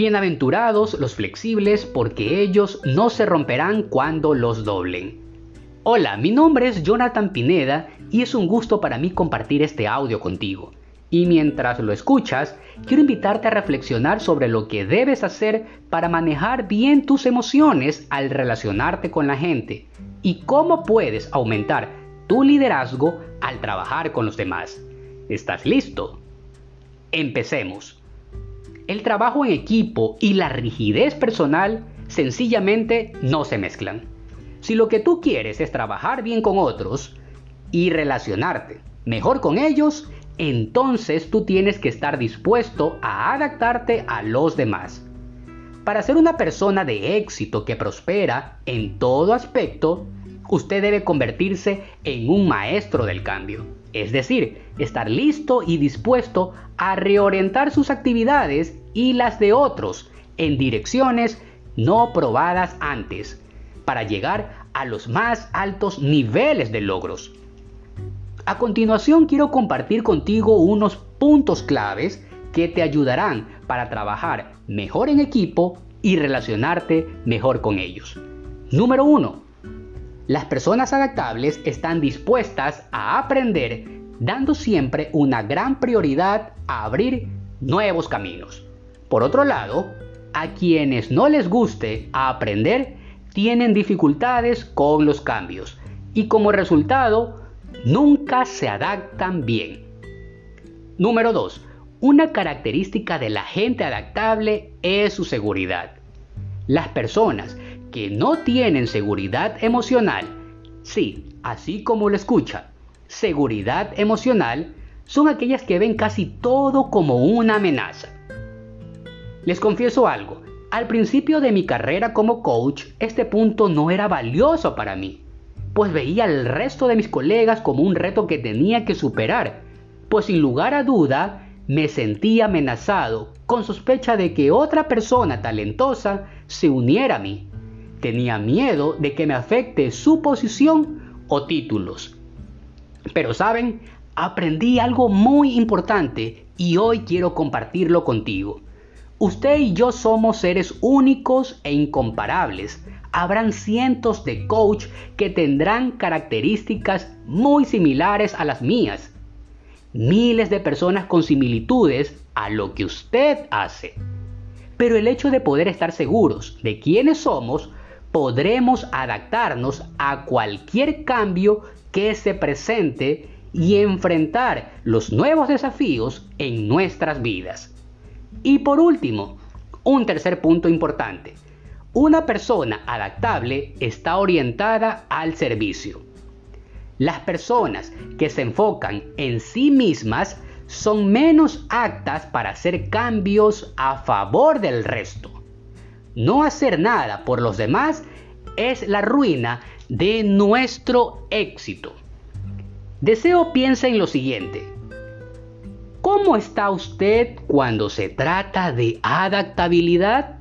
Bienaventurados los flexibles porque ellos no se romperán cuando los doblen. Hola, mi nombre es Jonathan Pineda y es un gusto para mí compartir este audio contigo. Y mientras lo escuchas, quiero invitarte a reflexionar sobre lo que debes hacer para manejar bien tus emociones al relacionarte con la gente y cómo puedes aumentar tu liderazgo al trabajar con los demás. ¿Estás listo? Empecemos. El trabajo en equipo y la rigidez personal sencillamente no se mezclan. Si lo que tú quieres es trabajar bien con otros y relacionarte mejor con ellos, entonces tú tienes que estar dispuesto a adaptarte a los demás. Para ser una persona de éxito que prospera en todo aspecto, usted debe convertirse en un maestro del cambio. Es decir, estar listo y dispuesto a reorientar sus actividades y las de otros en direcciones no probadas antes, para llegar a los más altos niveles de logros. A continuación quiero compartir contigo unos puntos claves que te ayudarán para trabajar mejor en equipo y relacionarte mejor con ellos. Número 1. Las personas adaptables están dispuestas a aprender dando siempre una gran prioridad a abrir nuevos caminos. Por otro lado, a quienes no les guste aprender tienen dificultades con los cambios y como resultado nunca se adaptan bien. Número 2. Una característica de la gente adaptable es su seguridad. Las personas que no tienen seguridad emocional, sí, así como lo escucha, seguridad emocional, son aquellas que ven casi todo como una amenaza. Les confieso algo, al principio de mi carrera como coach, este punto no era valioso para mí, pues veía al resto de mis colegas como un reto que tenía que superar, pues sin lugar a duda me sentía amenazado con sospecha de que otra persona talentosa se uniera a mí. Tenía miedo de que me afecte su posición o títulos. Pero saben, aprendí algo muy importante y hoy quiero compartirlo contigo. Usted y yo somos seres únicos e incomparables. Habrán cientos de coach que tendrán características muy similares a las mías. Miles de personas con similitudes a lo que usted hace. Pero el hecho de poder estar seguros de quiénes somos, podremos adaptarnos a cualquier cambio que se presente y enfrentar los nuevos desafíos en nuestras vidas. Y por último, un tercer punto importante. Una persona adaptable está orientada al servicio. Las personas que se enfocan en sí mismas son menos aptas para hacer cambios a favor del resto. No hacer nada por los demás es la ruina de nuestro éxito. Deseo piensa en lo siguiente. ¿Cómo está usted cuando se trata de adaptabilidad?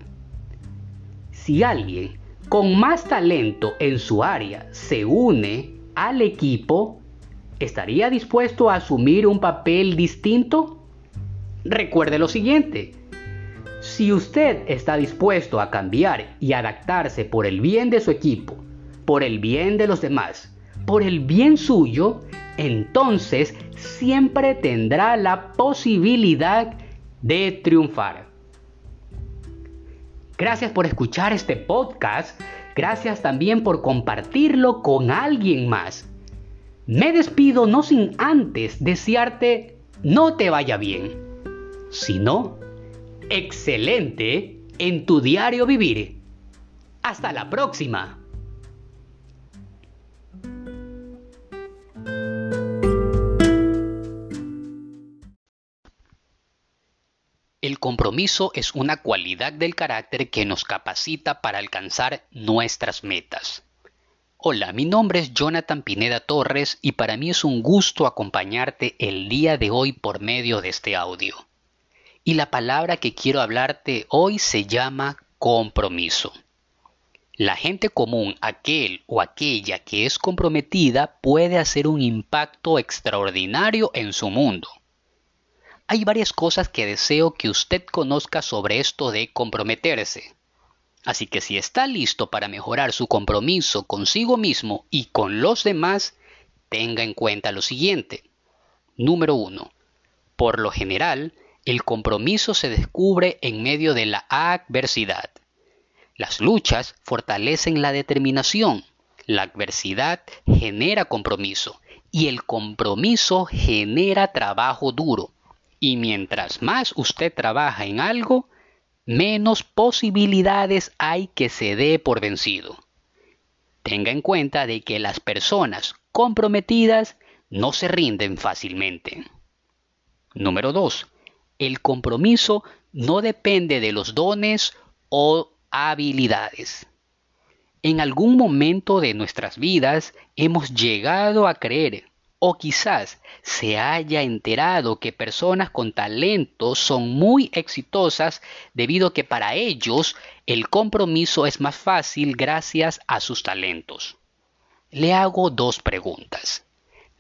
Si alguien con más talento en su área se une al equipo, ¿estaría dispuesto a asumir un papel distinto? Recuerde lo siguiente, si usted está dispuesto a cambiar y adaptarse por el bien de su equipo, por el bien de los demás, por el bien suyo, entonces siempre tendrá la posibilidad de triunfar. Gracias por escuchar este podcast. Gracias también por compartirlo con alguien más. Me despido no sin antes desearte no te vaya bien, sino excelente en tu diario vivir. Hasta la próxima. El compromiso es una cualidad del carácter que nos capacita para alcanzar nuestras metas. Hola, mi nombre es Jonathan Pineda Torres y para mí es un gusto acompañarte el día de hoy por medio de este audio. Y la palabra que quiero hablarte hoy se llama compromiso. La gente común, aquel o aquella que es comprometida, puede hacer un impacto extraordinario en su mundo hay varias cosas que deseo que usted conozca sobre esto de comprometerse. Así que si está listo para mejorar su compromiso consigo mismo y con los demás, tenga en cuenta lo siguiente. Número 1. Por lo general, el compromiso se descubre en medio de la adversidad. Las luchas fortalecen la determinación. La adversidad genera compromiso y el compromiso genera trabajo duro. Y mientras más usted trabaja en algo, menos posibilidades hay que se dé por vencido. Tenga en cuenta de que las personas comprometidas no se rinden fácilmente. Número 2. El compromiso no depende de los dones o habilidades. En algún momento de nuestras vidas hemos llegado a creer o quizás se haya enterado que personas con talento son muy exitosas debido a que para ellos el compromiso es más fácil gracias a sus talentos. Le hago dos preguntas.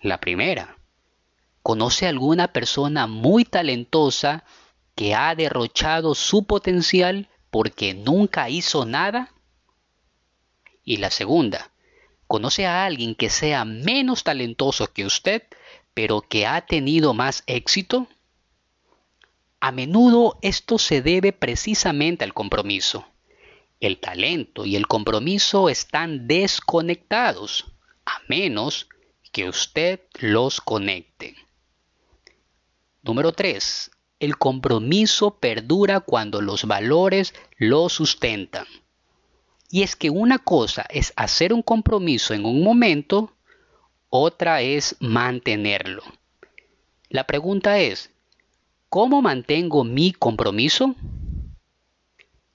La primera, ¿conoce alguna persona muy talentosa que ha derrochado su potencial porque nunca hizo nada? Y la segunda, ¿conoce a alguien que sea menos talentoso que usted, pero que ha tenido más éxito? A menudo esto se debe precisamente al compromiso. El talento y el compromiso están desconectados, a menos que usted los conecte. Número 3. El compromiso perdura cuando los valores lo sustentan. Y es que una cosa es hacer un compromiso en un momento, otra es mantenerlo. La pregunta es, ¿cómo mantengo mi compromiso?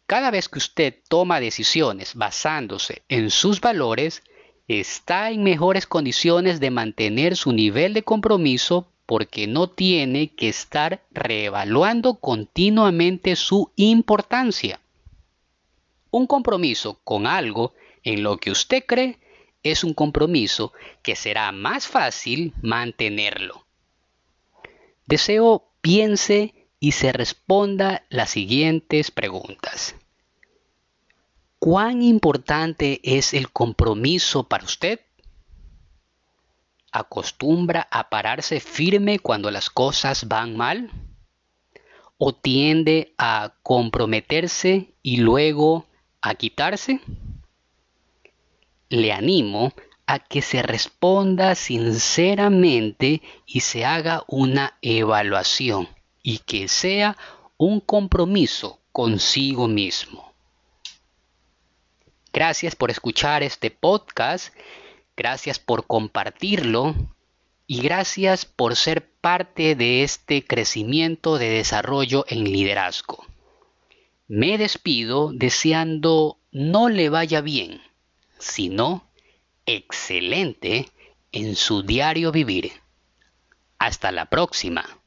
Cada vez que usted toma decisiones basándose en sus valores, está en mejores condiciones de mantener su nivel de compromiso porque no tiene que estar reevaluando continuamente su importancia. Un compromiso con algo en lo que usted cree es un compromiso que será más fácil mantenerlo. Deseo piense y se responda las siguientes preguntas. ¿Cuán importante es el compromiso para usted? ¿Acostumbra a pararse firme cuando las cosas van mal? ¿O tiende a comprometerse y luego a quitarse? Le animo a que se responda sinceramente y se haga una evaluación y que sea un compromiso consigo mismo. Gracias por escuchar este podcast Gracias por compartirlo y gracias por ser parte de este crecimiento de desarrollo en liderazgo. Me despido deseando no le vaya bien, sino excelente en su diario vivir. Hasta la próxima.